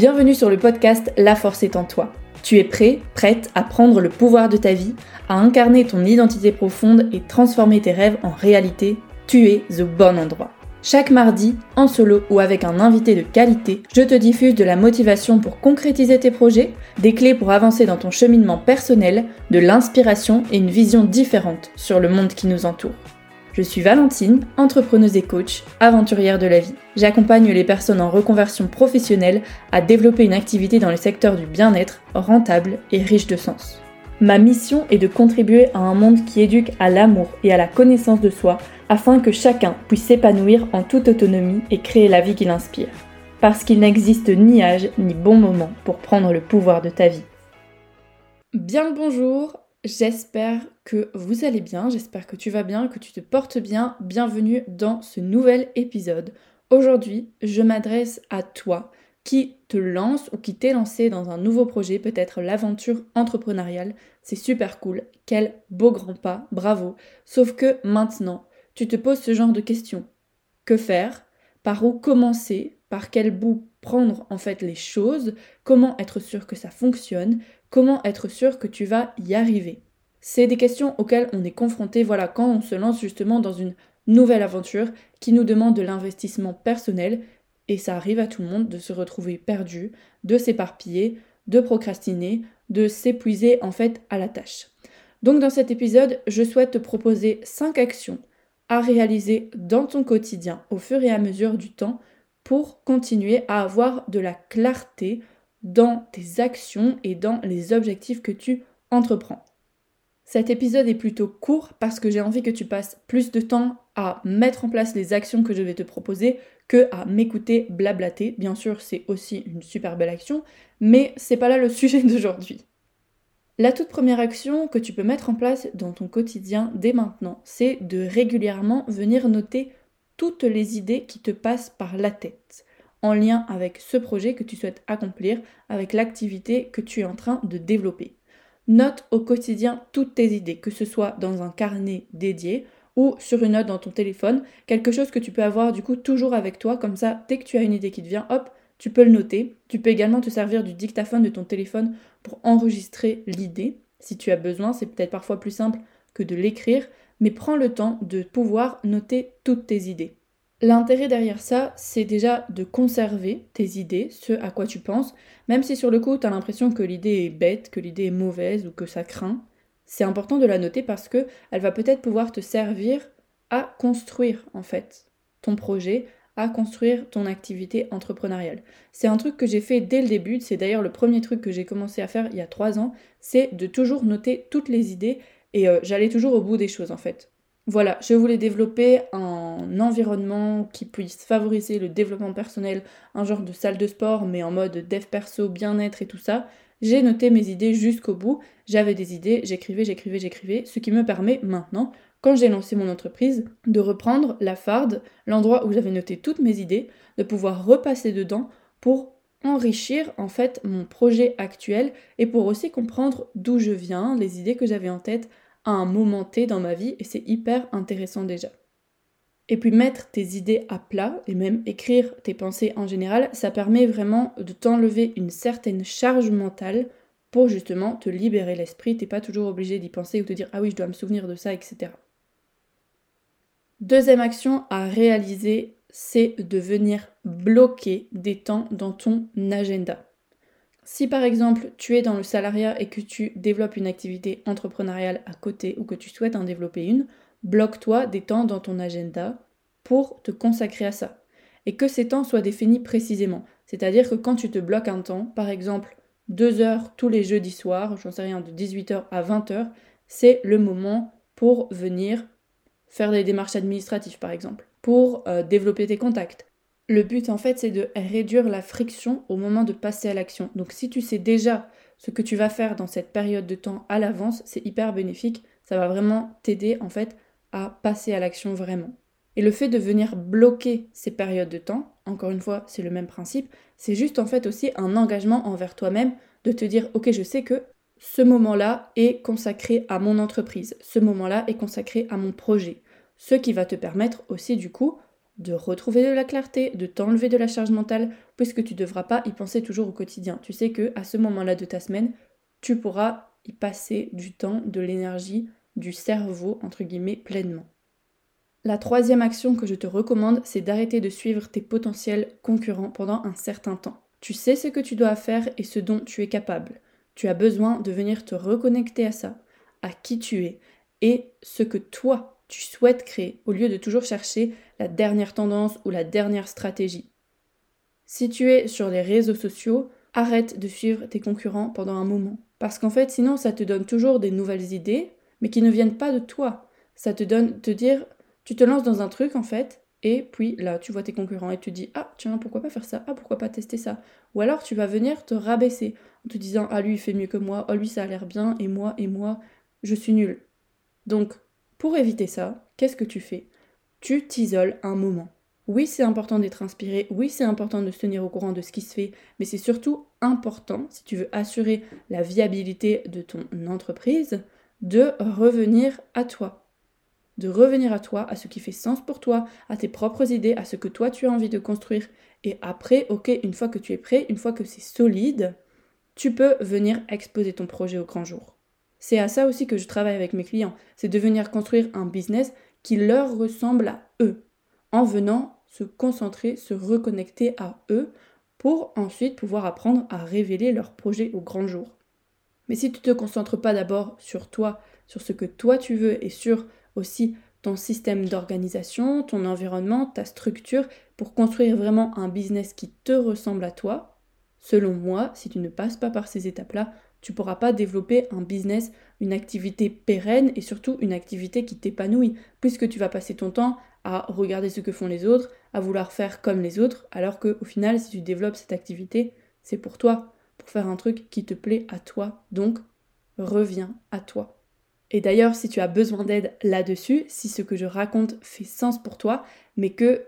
Bienvenue sur le podcast La force est en toi. Tu es prêt, prête à prendre le pouvoir de ta vie, à incarner ton identité profonde et transformer tes rêves en réalité? Tu es au bon endroit. Chaque mardi, en solo ou avec un invité de qualité, je te diffuse de la motivation pour concrétiser tes projets, des clés pour avancer dans ton cheminement personnel, de l'inspiration et une vision différente sur le monde qui nous entoure. Je suis Valentine, entrepreneuse et coach, aventurière de la vie. J'accompagne les personnes en reconversion professionnelle à développer une activité dans le secteur du bien-être rentable et riche de sens. Ma mission est de contribuer à un monde qui éduque à l'amour et à la connaissance de soi afin que chacun puisse s'épanouir en toute autonomie et créer la vie qu'il inspire. Parce qu'il n'existe ni âge ni bon moment pour prendre le pouvoir de ta vie. Bien le bonjour, J'espère que vous allez bien, j'espère que tu vas bien, que tu te portes bien. Bienvenue dans ce nouvel épisode. Aujourd'hui, je m'adresse à toi qui te lance ou qui t'est lancé dans un nouveau projet, peut-être l'aventure entrepreneuriale. C'est super cool. Quel beau grand pas, bravo. Sauf que maintenant, tu te poses ce genre de questions. Que faire? Par où commencer? Par quel bout prendre en fait les choses? Comment être sûr que ça fonctionne? Comment être sûr que tu vas y arriver? C'est des questions auxquelles on est confronté voilà quand on se lance justement dans une nouvelle aventure qui nous demande de l'investissement personnel et ça arrive à tout le monde de se retrouver perdu, de s'éparpiller, de procrastiner, de s'épuiser en fait à la tâche. Donc dans cet épisode, je souhaite te proposer 5 actions à réaliser dans ton quotidien au fur et à mesure du temps pour continuer à avoir de la clarté dans tes actions et dans les objectifs que tu entreprends. Cet épisode est plutôt court parce que j'ai envie que tu passes plus de temps à mettre en place les actions que je vais te proposer que à m'écouter blablater. Bien sûr, c'est aussi une super belle action, mais c'est pas là le sujet d'aujourd'hui. La toute première action que tu peux mettre en place dans ton quotidien dès maintenant, c'est de régulièrement venir noter toutes les idées qui te passent par la tête en lien avec ce projet que tu souhaites accomplir, avec l'activité que tu es en train de développer. Note au quotidien toutes tes idées, que ce soit dans un carnet dédié ou sur une note dans ton téléphone, quelque chose que tu peux avoir du coup toujours avec toi, comme ça, dès que tu as une idée qui te vient, hop, tu peux le noter. Tu peux également te servir du dictaphone de ton téléphone pour enregistrer l'idée. Si tu as besoin, c'est peut-être parfois plus simple que de l'écrire, mais prends le temps de pouvoir noter toutes tes idées. L'intérêt derrière ça, c'est déjà de conserver tes idées, ce à quoi tu penses, même si sur le coup tu as l'impression que l'idée est bête, que l'idée est mauvaise ou que ça craint. C'est important de la noter parce que elle va peut-être pouvoir te servir à construire en fait ton projet, à construire ton activité entrepreneuriale. C'est un truc que j'ai fait dès le début, c'est d'ailleurs le premier truc que j'ai commencé à faire il y a trois ans, c'est de toujours noter toutes les idées et euh, j'allais toujours au bout des choses en fait. Voilà, je voulais développer un environnement qui puisse favoriser le développement personnel, un genre de salle de sport, mais en mode dev perso, bien-être et tout ça. J'ai noté mes idées jusqu'au bout, j'avais des idées, j'écrivais, j'écrivais, j'écrivais, ce qui me permet maintenant, quand j'ai lancé mon entreprise, de reprendre la farde, l'endroit où j'avais noté toutes mes idées, de pouvoir repasser dedans pour enrichir en fait mon projet actuel et pour aussi comprendre d'où je viens, les idées que j'avais en tête, à un moment T dans ma vie et c'est hyper intéressant déjà. Et puis mettre tes idées à plat et même écrire tes pensées en général, ça permet vraiment de t'enlever une certaine charge mentale pour justement te libérer l'esprit. T'es pas toujours obligé d'y penser ou te dire ah oui je dois me souvenir de ça, etc. Deuxième action à réaliser, c'est de venir bloquer des temps dans ton agenda. Si par exemple tu es dans le salariat et que tu développes une activité entrepreneuriale à côté ou que tu souhaites en développer une, bloque-toi des temps dans ton agenda pour te consacrer à ça. Et que ces temps soient définis précisément. C'est-à-dire que quand tu te bloques un temps, par exemple deux heures tous les jeudis soirs, j'en sais rien, de 18h à 20h, c'est le moment pour venir faire des démarches administratives par exemple, pour euh, développer tes contacts, le but en fait c'est de réduire la friction au moment de passer à l'action. Donc si tu sais déjà ce que tu vas faire dans cette période de temps à l'avance, c'est hyper bénéfique. Ça va vraiment t'aider en fait à passer à l'action vraiment. Et le fait de venir bloquer ces périodes de temps, encore une fois, c'est le même principe, c'est juste en fait aussi un engagement envers toi-même de te dire ok je sais que ce moment-là est consacré à mon entreprise, ce moment-là est consacré à mon projet, ce qui va te permettre aussi du coup de retrouver de la clarté, de t'enlever de la charge mentale puisque tu ne devras pas y penser toujours au quotidien. Tu sais que à ce moment-là de ta semaine, tu pourras y passer du temps, de l'énergie, du cerveau, entre guillemets, pleinement. La troisième action que je te recommande, c'est d'arrêter de suivre tes potentiels concurrents pendant un certain temps. Tu sais ce que tu dois faire et ce dont tu es capable. Tu as besoin de venir te reconnecter à ça, à qui tu es et ce que toi tu souhaites créer, au lieu de toujours chercher la dernière tendance ou la dernière stratégie. Si tu es sur les réseaux sociaux, arrête de suivre tes concurrents pendant un moment. Parce qu'en fait, sinon, ça te donne toujours des nouvelles idées, mais qui ne viennent pas de toi. Ça te donne, te dire, tu te lances dans un truc, en fait, et puis là, tu vois tes concurrents et tu dis, ah, tiens, pourquoi pas faire ça? Ah, pourquoi pas tester ça? Ou alors, tu vas venir te rabaisser en te disant, ah, lui, il fait mieux que moi, oh, lui, ça a l'air bien, et moi, et moi, je suis nul. Donc, pour éviter ça, qu'est-ce que tu fais? Tu t'isoles un moment. Oui, c'est important d'être inspiré, oui, c'est important de se tenir au courant de ce qui se fait, mais c'est surtout important, si tu veux assurer la viabilité de ton entreprise, de revenir à toi. De revenir à toi, à ce qui fait sens pour toi, à tes propres idées, à ce que toi tu as envie de construire. Et après, ok, une fois que tu es prêt, une fois que c'est solide, tu peux venir exposer ton projet au grand jour. C'est à ça aussi que je travaille avec mes clients, c'est de venir construire un business qui leur ressemble à eux, en venant se concentrer, se reconnecter à eux pour ensuite pouvoir apprendre à révéler leur projet au grand jour. Mais si tu ne te concentres pas d'abord sur toi, sur ce que toi tu veux et sur aussi ton système d'organisation, ton environnement, ta structure, pour construire vraiment un business qui te ressemble à toi, selon moi, si tu ne passes pas par ces étapes-là, tu pourras pas développer un business, une activité pérenne et surtout une activité qui t'épanouit, puisque tu vas passer ton temps à regarder ce que font les autres, à vouloir faire comme les autres, alors que au final, si tu développes cette activité, c'est pour toi, pour faire un truc qui te plaît à toi. Donc, reviens à toi. Et d'ailleurs, si tu as besoin d'aide là-dessus, si ce que je raconte fait sens pour toi, mais que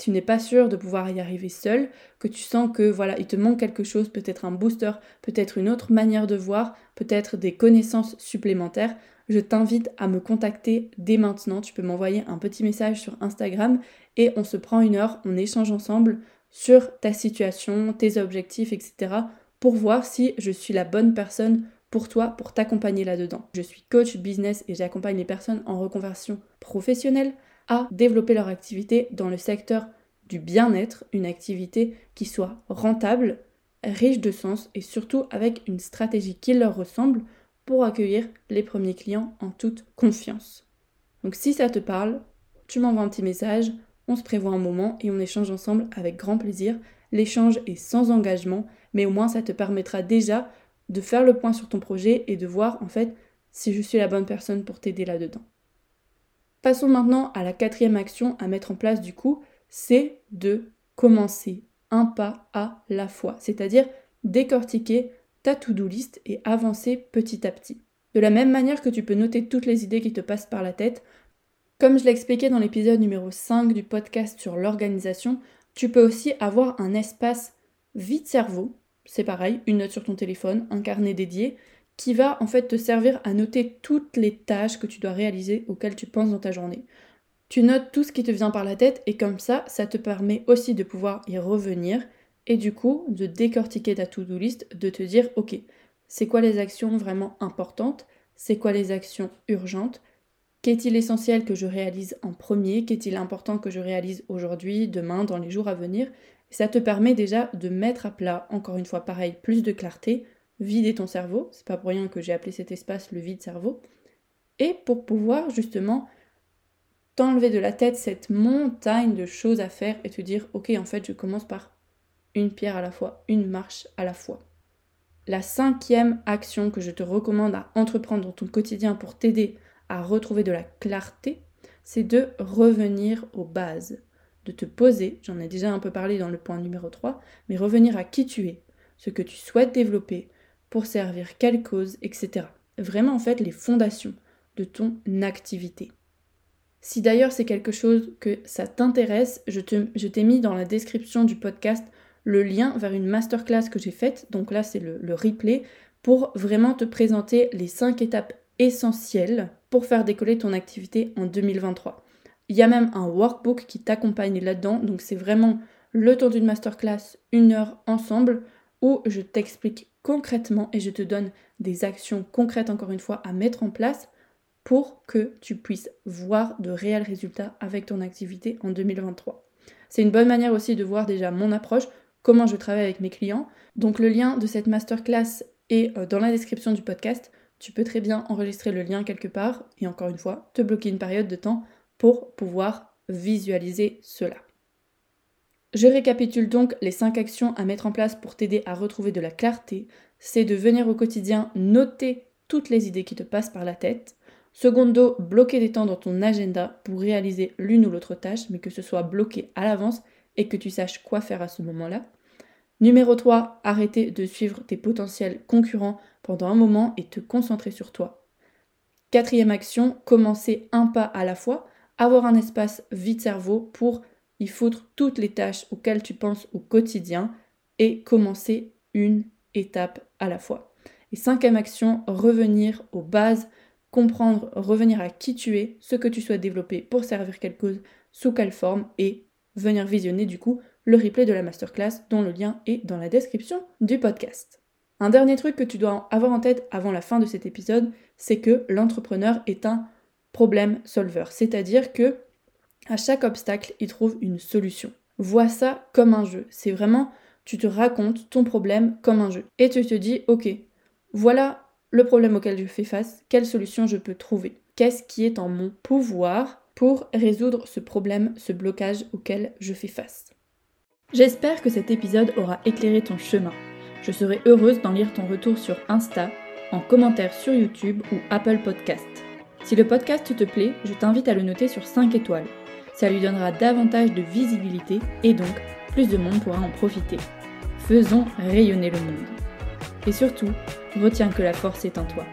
tu n'es pas sûr de pouvoir y arriver seul, que tu sens que voilà, il te manque quelque chose, peut-être un booster, peut-être une autre manière de voir, peut-être des connaissances supplémentaires, je t'invite à me contacter dès maintenant. Tu peux m'envoyer un petit message sur Instagram et on se prend une heure, on échange ensemble sur ta situation, tes objectifs, etc. pour voir si je suis la bonne personne pour toi, pour t'accompagner là-dedans. Je suis coach business et j'accompagne les personnes en reconversion professionnelle, à développer leur activité dans le secteur du bien-être, une activité qui soit rentable, riche de sens et surtout avec une stratégie qui leur ressemble pour accueillir les premiers clients en toute confiance. Donc si ça te parle, tu m'envoies un petit message, on se prévoit un moment et on échange ensemble avec grand plaisir. L'échange est sans engagement, mais au moins ça te permettra déjà de faire le point sur ton projet et de voir en fait si je suis la bonne personne pour t'aider là-dedans. Passons maintenant à la quatrième action à mettre en place du coup, c'est de commencer un pas à la fois, c'est-à-dire décortiquer ta to-do list et avancer petit à petit. De la même manière que tu peux noter toutes les idées qui te passent par la tête, comme je l'ai expliqué dans l'épisode numéro 5 du podcast sur l'organisation, tu peux aussi avoir un espace vide-cerveau, c'est pareil, une note sur ton téléphone, un carnet dédié, qui va en fait te servir à noter toutes les tâches que tu dois réaliser auxquelles tu penses dans ta journée. Tu notes tout ce qui te vient par la tête et comme ça, ça te permet aussi de pouvoir y revenir et du coup de décortiquer ta to-do list, de te dire ok, c'est quoi les actions vraiment importantes, c'est quoi les actions urgentes, qu'est-il essentiel que je réalise en premier, qu'est-il important que je réalise aujourd'hui, demain, dans les jours à venir? ça te permet déjà de mettre à plat, encore une fois pareil, plus de clarté, vider ton cerveau, c'est pas pour rien que j'ai appelé cet espace le vide cerveau, et pour pouvoir justement t'enlever de la tête cette montagne de choses à faire et te dire ok en fait je commence par une pierre à la fois, une marche à la fois. La cinquième action que je te recommande à entreprendre dans ton quotidien pour t'aider à retrouver de la clarté, c'est de revenir aux bases, de te poser, j'en ai déjà un peu parlé dans le point numéro 3, mais revenir à qui tu es, ce que tu souhaites développer, pour servir quelle cause, etc. Vraiment en fait les fondations de ton activité. Si d'ailleurs c'est quelque chose que ça t'intéresse, je, t'ai mis dans la description du podcast le lien vers une masterclass que j'ai faite, donc là c'est le, replay, pour vraiment te présenter les 5 étapes essentielles pour faire décoller ton activité en 2023. Il y a même un workbook qui t'accompagne là-dedans, donc c'est vraiment le temps d'une masterclass, une heure ensemble, où je t'explique concrètement et je te donne des actions concrètes encore une fois à mettre en place pour que tu puisses voir de réels résultats avec ton activité en 2023. C'est une bonne manière aussi de voir déjà mon approche, comment je travaille avec mes clients. Donc le lien de cette masterclass est euh, dans la description du podcast. Tu peux très bien enregistrer le lien quelque part et encore une fois, te bloquer une période de temps pour pouvoir visualiser cela. Je récapitule donc les 5 actions à mettre en place pour t'aider à retrouver de la clarté. C'est de venir au quotidien noter toutes les idées qui te passent par la tête. Secondo, bloquer des temps dans ton agenda pour réaliser l'une ou l'autre tâche, mais que ce soit bloqué à l'avance et que tu saches quoi faire à ce moment-là. Numéro 3, arrêter de suivre tes potentiels concurrents pendant un moment et te concentrer sur toi. Quatrième action, commencer un pas à la fois, avoir un espace vide-cerveau pour y foutre toutes les tâches auxquelles tu penses au quotidien et commencer une étape à la fois. Et cinquième action, revenir aux bases, comprendre, revenir à qui tu es, ce que tu souhaites développer pour servir quelque chose, sous quelle forme et venir visionner du coup le replay de la masterclass dont le lien est dans la description du podcast. Un dernier truc que tu dois avoir en tête avant la fin de cet épisode, c'est que l'entrepreneur est un problème solver, c'est-à-dire que à chaque obstacle, il trouve une solution. Vois ça comme un jeu. C'est vraiment, tu te racontes ton problème comme un jeu. Et tu te dis, ok, voilà le problème auquel je fais face, quelle solution je peux trouver? Qu'est-ce qui est en mon pouvoir pour résoudre ce problème, ce blocage auquel je fais face? J'espère que cet épisode aura éclairé ton chemin. Je serai heureuse d'en lire ton retour sur Insta, en commentaire sur YouTube ou Apple Podcast. Si le podcast te plaît, je t'invite à le noter sur 5 étoiles. Ça lui donnera davantage de visibilité et donc plus de monde pourra en profiter. Faisons rayonner le monde. Et surtout, retiens que la force est en toi.